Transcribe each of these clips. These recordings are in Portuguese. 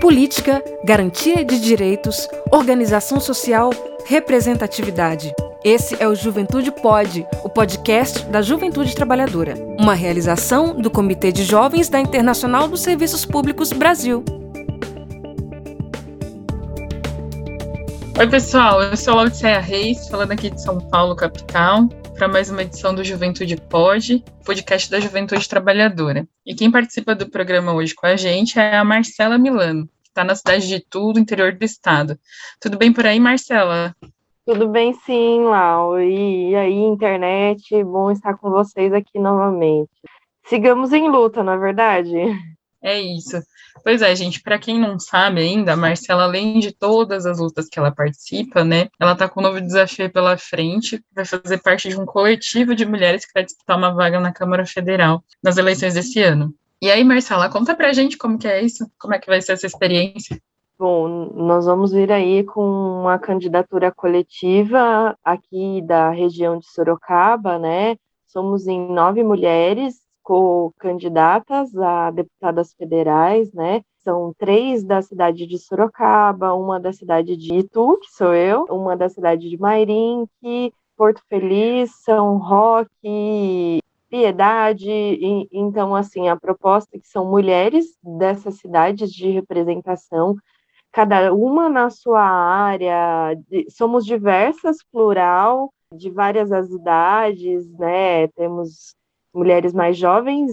política, garantia de direitos, organização social, representatividade. Esse é o Juventude Pode, o podcast da Juventude Trabalhadora, uma realização do Comitê de Jovens da Internacional dos Serviços Públicos Brasil. Oi, pessoal, eu sou Laudicea Reis, falando aqui de São Paulo, capital para mais uma edição do Juventude Pode, podcast da Juventude Trabalhadora. E quem participa do programa hoje com a gente é a Marcela Milano, que está na cidade de Tudo, interior do estado. Tudo bem por aí, Marcela? Tudo bem sim, Lau. E aí, internet, bom estar com vocês aqui novamente. Sigamos em luta, não é verdade? É isso. Pois é, gente, para quem não sabe ainda, a Marcela, além de todas as lutas que ela participa, né, ela está com um novo desafio pela frente, vai fazer parte de um coletivo de mulheres que vai disputar uma vaga na Câmara Federal nas eleições desse ano. E aí, Marcela, conta pra gente como que é isso, como é que vai ser essa experiência. Bom, nós vamos vir aí com uma candidatura coletiva aqui da região de Sorocaba, né? Somos em nove mulheres co-candidatas a deputadas federais, né? São três da cidade de Sorocaba, uma da cidade de Itu, que sou eu, uma da cidade de Mairinque, Porto Feliz, São Roque, Piedade. E, então, assim, a proposta é que são mulheres dessas cidades de representação, cada uma na sua área, somos diversas, plural, de várias as idades, né? Temos mulheres mais jovens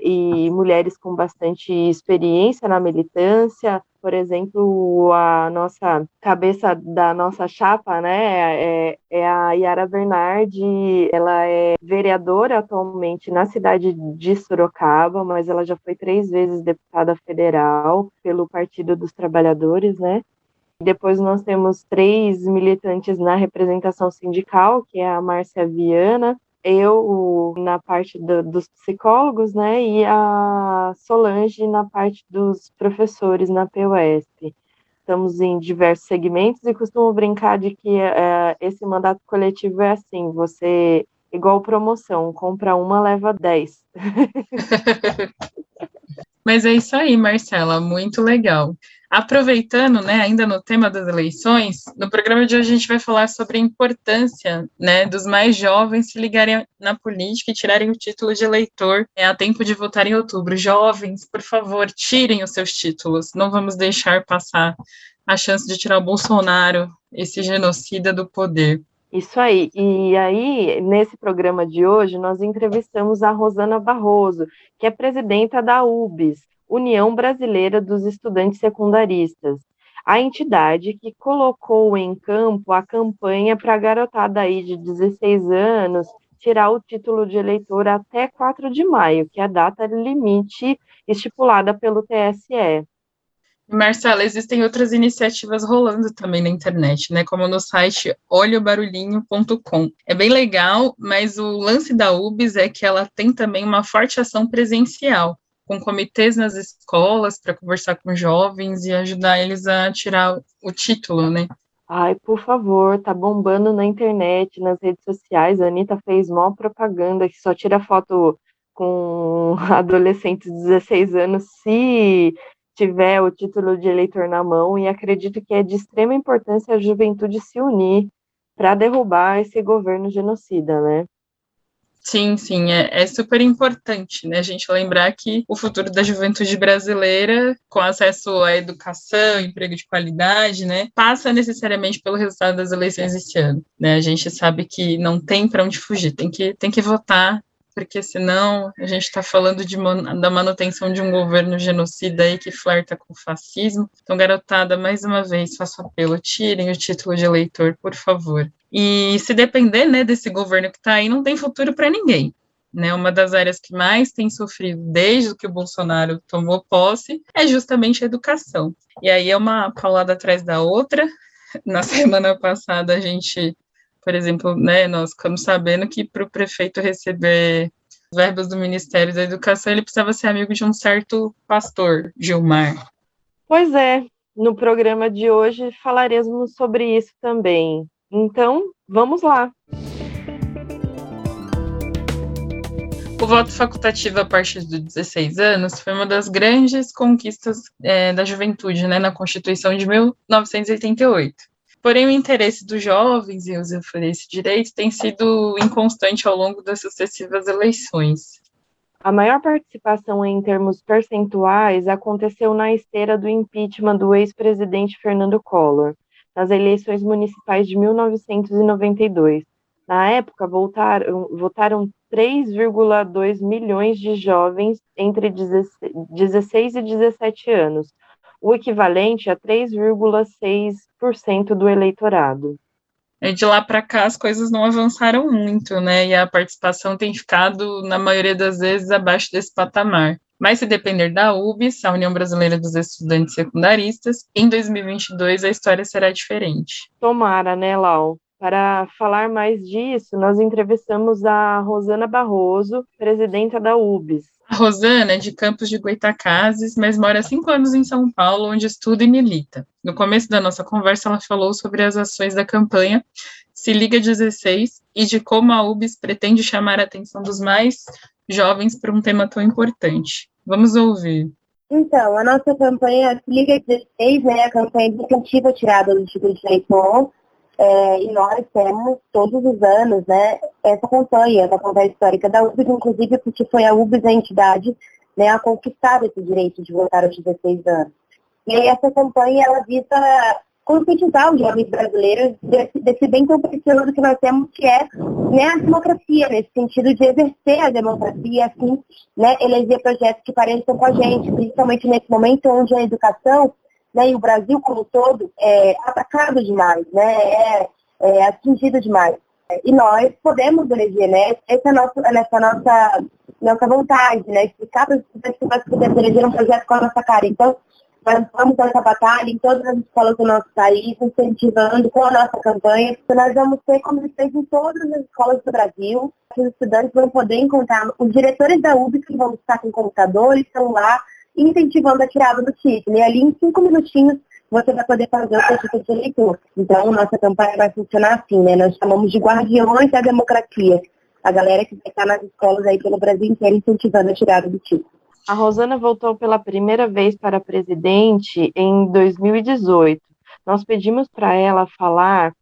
e mulheres com bastante experiência na militância. Por exemplo, a nossa cabeça da nossa chapa, né, é, é a Yara Bernardi. Ela é vereadora atualmente na cidade de Sorocaba, mas ela já foi três vezes deputada federal pelo Partido dos Trabalhadores, né? Depois nós temos três militantes na representação sindical, que é a Márcia Viana, eu na parte do, dos psicólogos, né, e a Solange na parte dos professores na PUSP. Estamos em diversos segmentos e costumo brincar de que é, esse mandato coletivo é assim: você, igual promoção, compra uma, leva dez. Mas é isso aí, Marcela, muito legal. Aproveitando, né, ainda no tema das eleições, no programa de hoje a gente vai falar sobre a importância, né, dos mais jovens se ligarem na política e tirarem o título de eleitor é, a tempo de votar em outubro. Jovens, por favor, tirem os seus títulos. Não vamos deixar passar a chance de tirar o Bolsonaro, esse genocida do poder. Isso aí. E aí, nesse programa de hoje, nós entrevistamos a Rosana Barroso, que é presidenta da UBS, União Brasileira dos Estudantes Secundaristas, a entidade que colocou em campo a campanha para a garotada aí de 16 anos tirar o título de eleitor até 4 de maio, que é a data limite estipulada pelo TSE. Marcela, existem outras iniciativas rolando também na internet, né? Como no site olhobarulhinho.com. É bem legal, mas o lance da UBS é que ela tem também uma forte ação presencial com comitês nas escolas para conversar com jovens e ajudar eles a tirar o título, né? Ai, por favor, tá bombando na internet, nas redes sociais. A Anitta fez mó propaganda que só tira foto com adolescentes de 16 anos se tiver o título de eleitor na mão, e acredito que é de extrema importância a juventude se unir para derrubar esse governo genocida, né? Sim, sim, é, é, super importante, né? A gente lembrar que o futuro da juventude brasileira, com acesso à educação, emprego de qualidade, né, passa necessariamente pelo resultado das eleições esse ano, né? A gente sabe que não tem para onde fugir, tem que, tem que votar porque senão a gente está falando de da manutenção de um governo genocida aí que flerta com o fascismo. Então, garotada, mais uma vez, faço apelo, tirem o título de eleitor, por favor. E se depender né, desse governo que está aí, não tem futuro para ninguém. Né, uma das áreas que mais tem sofrido desde que o Bolsonaro tomou posse é justamente a educação. E aí é uma paulada atrás da outra. Na semana passada a gente por exemplo, né, nós ficamos sabendo que para o prefeito receber verbas do Ministério da Educação, ele precisava ser amigo de um certo pastor, Gilmar. Pois é, no programa de hoje falaremos sobre isso também. Então, vamos lá. O voto facultativo a partir dos 16 anos foi uma das grandes conquistas é, da juventude né, na Constituição de 1988. Porém, o interesse dos jovens em usufruir esse direito tem sido inconstante ao longo das sucessivas eleições. A maior participação em termos percentuais aconteceu na esteira do impeachment do ex-presidente Fernando Collor, nas eleições municipais de 1992. Na época, votaram, votaram 3,2 milhões de jovens entre 16 e 17 anos, o equivalente a 3,6% do eleitorado. E de lá para cá as coisas não avançaram muito, né? E a participação tem ficado, na maioria das vezes, abaixo desse patamar. Mas se depender da UBS, a União Brasileira dos Estudantes Secundaristas, em 2022 a história será diferente. Tomara, né, Lau? Para falar mais disso, nós entrevistamos a Rosana Barroso, presidenta da UBS. A Rosana é de Campos de Goitacazes, mas mora há cinco anos em São Paulo, onde estuda e milita. No começo da nossa conversa, ela falou sobre as ações da campanha Se Liga 16 e de como a UBS pretende chamar a atenção dos mais jovens para um tema tão importante. Vamos ouvir. Então, a nossa campanha Se Liga 16 é a campanha educativa tirada do Instituto de Leitão, é, e nós temos todos os anos né, essa campanha, essa campanha histórica da UBS, inclusive porque foi a UBS a entidade né, a conquistar esse direito de votar aos 16 anos. E aí essa campanha ela visa conscientizar os jovens brasileiros desse, desse, bem tão precioso que nós temos, que é né, a democracia, nesse sentido de exercer a democracia assim né, eleger projetos que pareçam com a gente, principalmente nesse momento onde a educação né, e o Brasil como um todo é atacado demais, né, é, é atingido demais. E nós podemos eleger, né? Essa é a nossa, essa nossa, nossa vontade, né? Explicar para os estudantes que podemos eleger um projeto com a nossa cara. Então, nós vamos essa batalha em todas as escolas do nosso país, incentivando com a nossa campanha. Nós vamos ter, fez em todas as escolas do Brasil, os estudantes vão poder encontrar os diretores da UBS que vão estar com computadores, celular, incentivando a tirada do título. E ali, em cinco minutinhos, você vai poder fazer o seu título de eleitor. Então, nossa campanha vai funcionar assim, né? Nós chamamos de guardiões da democracia. A galera que vai estar nas escolas aí pelo Brasil inteiro incentivando a tirada do título. A Rosana voltou pela primeira vez para presidente em 2018. Nós pedimos para ela falar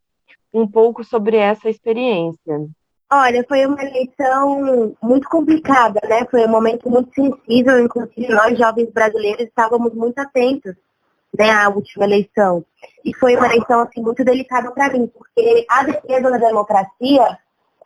um pouco sobre essa experiência. Olha, foi uma eleição muito complicada, né? Foi um momento muito sensível, inclusive nós, jovens brasileiros, estávamos muito atentos né, à última eleição. E foi uma eleição assim, muito delicada para mim, porque a defesa da democracia,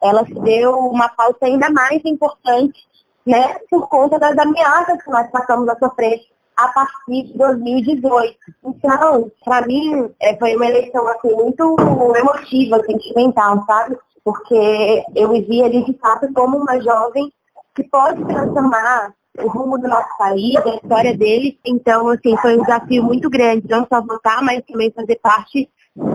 ela se deu uma pauta ainda mais importante né, por conta das ameaças que nós passamos a sofrer a partir de 2018. Então, para mim, é, foi uma eleição assim, muito emotiva, sentimental, sabe? Porque eu vi ali de fato como uma jovem que pode transformar o rumo do nosso país, a história dele. Então, assim, foi um desafio muito grande, não só votar, mas também fazer parte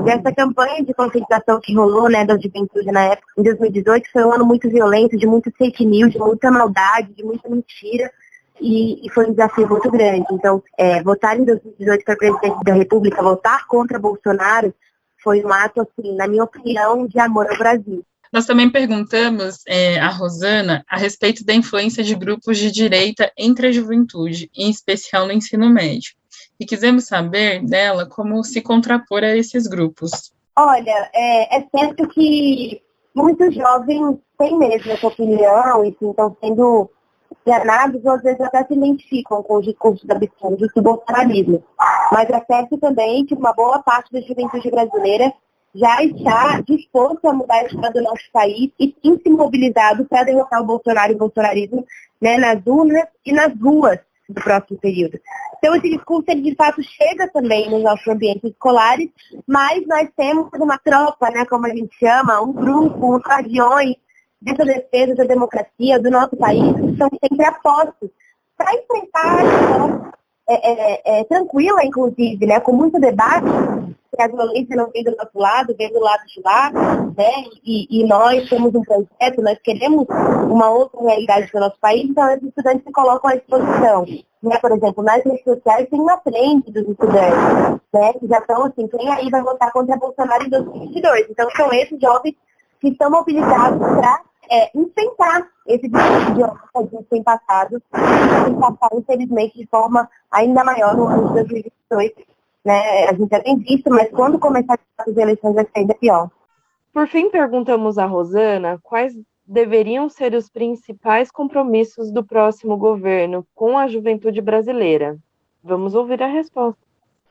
dessa campanha de conscientização que rolou, né, da juventude na época, em 2018, foi um ano muito violento, de muito fake news, de muita maldade, de muita mentira. E, e foi um desafio muito grande. Então, é, votar em 2018 para presidente da República, votar contra Bolsonaro, foi um ato, assim, na minha opinião, de amor ao Brasil. Nós também perguntamos é, a Rosana a respeito da influência de grupos de direita entre a juventude, em especial no ensino médio e quisemos saber dela como se contrapor a esses grupos. Olha, é, é certo que muitos jovens têm mesmo essa opinião e estão sendo enganados ou às vezes até se identificam com os discursos absurdos do bolsonarismo. Mas é certo também que uma boa parte da juventude brasileira já está disposto a mudar a história do nosso país e tem se mobilizado para derrotar o Bolsonaro e o bolsonarismo né, nas urnas e nas ruas do próximo período. Então, esse discurso, ele de fato chega também nos nossos ambientes escolares, mas nós temos uma tropa, né, como a gente chama, um grupo, uns guardiões dessa defesa da democracia do nosso país, que são sempre apostos para enfrentar é, é, é, tranquila, inclusive, né, com muito debate, que a violência não vem do nosso lado, vem do lado de lá, né? E, e nós temos um projeto, nós queremos uma outra realidade do nosso país, então os estudantes se colocam à disposição. Né? Por exemplo, nas redes sociais tem uma frente dos estudantes, né? Que já estão assim, quem aí vai votar contra Bolsonaro em 2022. Então são esses jovens que estão mobilizados para é, enfrentar esse tipo de ódio que a gente tem passado, tem passado, infelizmente, de forma ainda maior no ano de 2018. Né? A gente já tem visto, mas quando começar as eleições vai ser ainda pior. Por fim, perguntamos a Rosana quais deveriam ser os principais compromissos do próximo governo com a juventude brasileira. Vamos ouvir a resposta.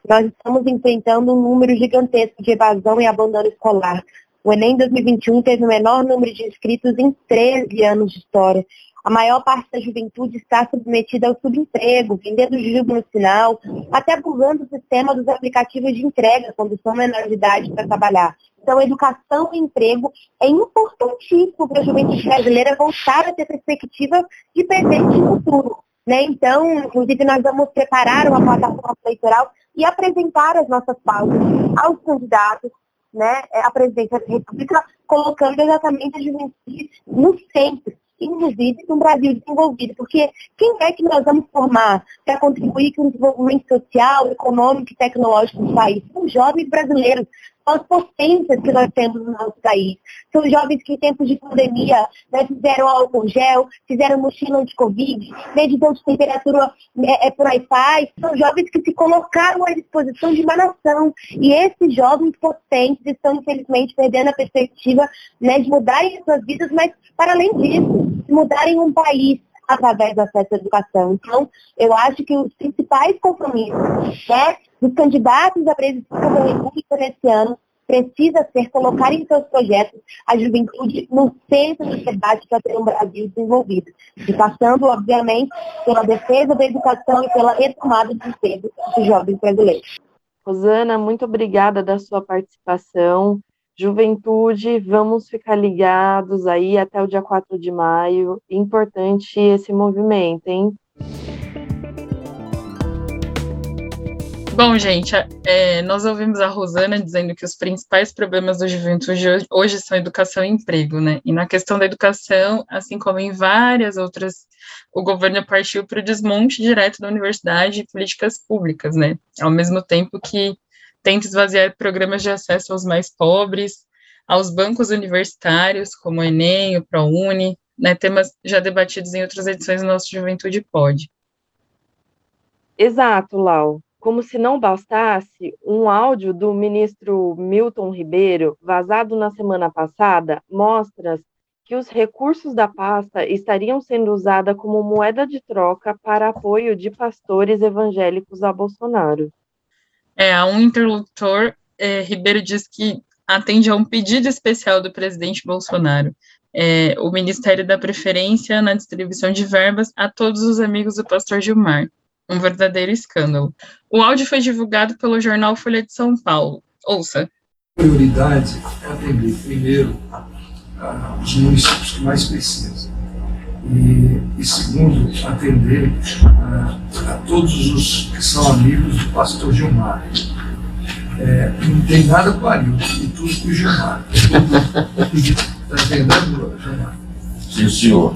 Nós estamos enfrentando um número gigantesco de evasão e abandono escolar. O Enem 2021 teve o menor número de inscritos em 13 anos de história. A maior parte da juventude está submetida ao subemprego, vendendo juros no sinal, até burlando o sistema dos aplicativos de entrega quando são menores de idade para trabalhar. Então, educação e emprego é importantíssimo para a juventude brasileira voltar a ter perspectiva de presente e futuro. Né? Então, inclusive, nós vamos preparar uma plataforma eleitoral e apresentar as nossas pautas aos candidatos né, à presidência da República, colocando exatamente a juventude no centro inclusive no Brasil desenvolvido, porque quem é que nós vamos formar para contribuir com o desenvolvimento social, econômico e tecnológico do país? Os jovens brasileiros, as potências que nós temos no nosso país. São jovens que em tempos de pandemia né, fizeram álcool gel, fizeram mochila anti-Covid, medidor de temperatura é, é, por Wi-Fi. São jovens que se colocaram à disposição de uma nação. E esses jovens potentes estão, infelizmente, perdendo a perspectiva né, de mudarem as suas vidas, mas, para além disso, de mudarem um país através do acesso à educação. Então, eu acho que os principais compromissos né, dos candidatos à presidência da República nesse ano precisa ser colocar em seus projetos a juventude no centro do debate para ter um Brasil desenvolvido. E passando, obviamente, pela defesa da educação e pela retomada do emprego dos jovens brasileiros. Rosana, muito obrigada da sua participação. Juventude, vamos ficar ligados aí até o dia 4 de maio. Importante esse movimento, hein? Bom, gente, é, nós ouvimos a Rosana dizendo que os principais problemas da juventude hoje, hoje são educação e emprego, né? E na questão da educação, assim como em várias outras, o governo partiu para o desmonte direto da universidade e políticas públicas, né? Ao mesmo tempo que tenta esvaziar programas de acesso aos mais pobres, aos bancos universitários, como o Enem, o ProUni, né, temas já debatidos em outras edições do nosso Juventude Pode. Exato, Lau. Como se não bastasse, um áudio do ministro Milton Ribeiro, vazado na semana passada, mostra que os recursos da pasta estariam sendo usados como moeda de troca para apoio de pastores evangélicos a Bolsonaro. É, a um interlocutor, é, Ribeiro diz que atende a um pedido especial do presidente Bolsonaro. É, o Ministério da Preferência na distribuição de verbas a todos os amigos do pastor Gilmar. Um verdadeiro escândalo. O áudio foi divulgado pelo jornal Folha de São Paulo. Ouça. Prioridade é atender primeiro os municípios que mais precisam. E, e segundo, atender a todos os que são amigos do pastor Gilmar. É, não tem nada com o Arilton, e tudo com o Gilmar. Está entendendo, Gilmar? Sim, senhor.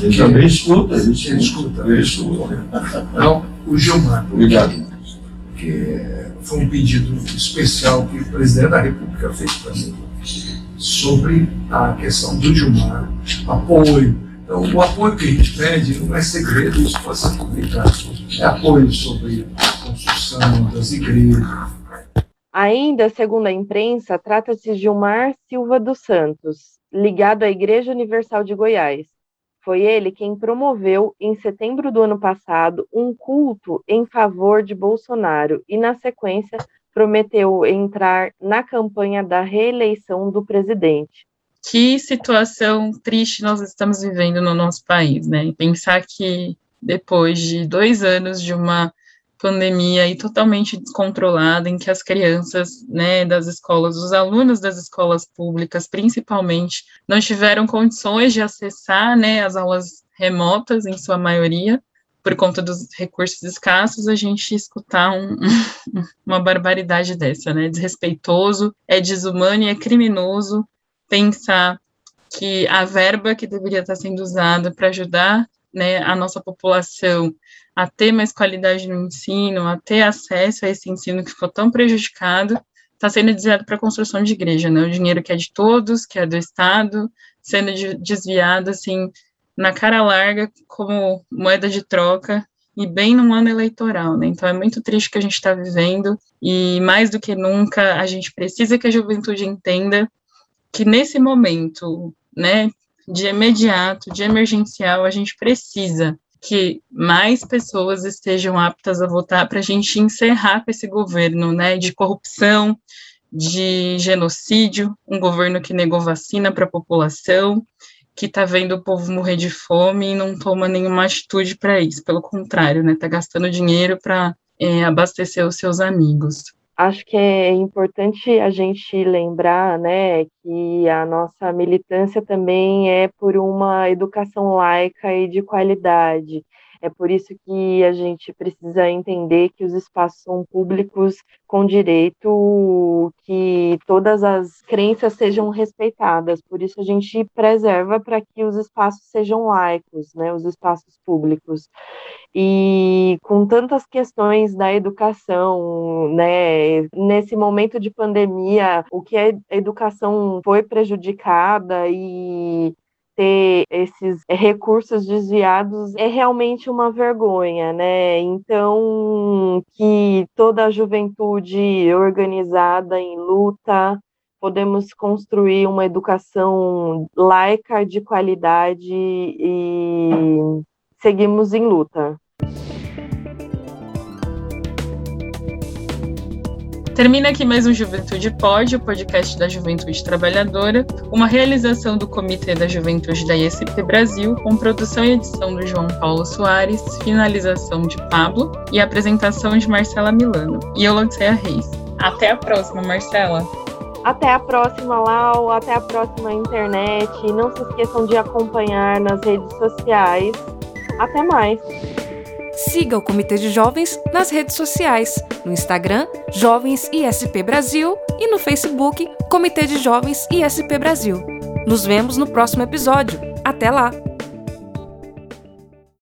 Ele também escuta, ele escuta. Ele escuta. Ele escuta. Então, o Gilmar. Obrigado. Que foi um pedido especial que o presidente da República fez para mim sobre a questão do Gilmar, apoio. Então, o apoio que a gente pede não é segredo, isso pode ser publicado. É apoio sobre a construção das igrejas. Ainda, segundo a imprensa, trata-se de Gilmar Silva dos Santos, ligado à Igreja Universal de Goiás. Foi ele quem promoveu, em setembro do ano passado, um culto em favor de Bolsonaro e, na sequência, prometeu entrar na campanha da reeleição do presidente. Que situação triste nós estamos vivendo no nosso país, né? Pensar que depois de dois anos de uma pandemia e totalmente descontrolada, em que as crianças, né, das escolas, os alunos das escolas públicas, principalmente, não tiveram condições de acessar, né, as aulas remotas, em sua maioria, por conta dos recursos escassos, a gente escutar um, uma barbaridade dessa, né? Desrespeitoso, é desumano e é criminoso pensar que a verba que deveria estar sendo usada para ajudar né, a nossa população a ter mais qualidade no ensino, a ter acesso a esse ensino que ficou tão prejudicado, está sendo desviado para a construção de igreja, né? O dinheiro que é de todos, que é do Estado, sendo desviado assim na cara larga como moeda de troca e bem num ano eleitoral, né? Então é muito triste que a gente está vivendo e mais do que nunca a gente precisa que a juventude entenda que nesse momento, né, de imediato, de emergencial, a gente precisa que mais pessoas estejam aptas a votar para a gente encerrar com esse governo, né, de corrupção, de genocídio, um governo que negou vacina para a população, que está vendo o povo morrer de fome e não toma nenhuma atitude para isso. Pelo contrário, né? Está gastando dinheiro para é, abastecer os seus amigos. Acho que é importante a gente lembrar, né, que a nossa militância também é por uma educação laica e de qualidade. É por isso que a gente precisa entender que os espaços são públicos com direito que todas as crenças sejam respeitadas. Por isso a gente preserva para que os espaços sejam laicos, né, os espaços públicos. E com tantas questões da educação, né, nesse momento de pandemia, o que a educação foi prejudicada e ter esses recursos desviados é realmente uma vergonha, né? Então, que toda a juventude organizada em luta podemos construir uma educação laica de qualidade e seguimos em luta. Termina aqui mais um Juventude Pode, o podcast da Juventude Trabalhadora, uma realização do Comitê da Juventude da ISP Brasil, com produção e edição do João Paulo Soares, finalização de Pablo e apresentação de Marcela Milano. E eu, Lanceia Reis. Até a próxima, Marcela! Até a próxima, Lau. Até a próxima internet. Não se esqueçam de acompanhar nas redes sociais. Até mais! Siga o Comitê de Jovens nas redes sociais, no Instagram Jovens ISP Brasil e no Facebook Comitê de Jovens ISP Brasil. Nos vemos no próximo episódio. Até lá!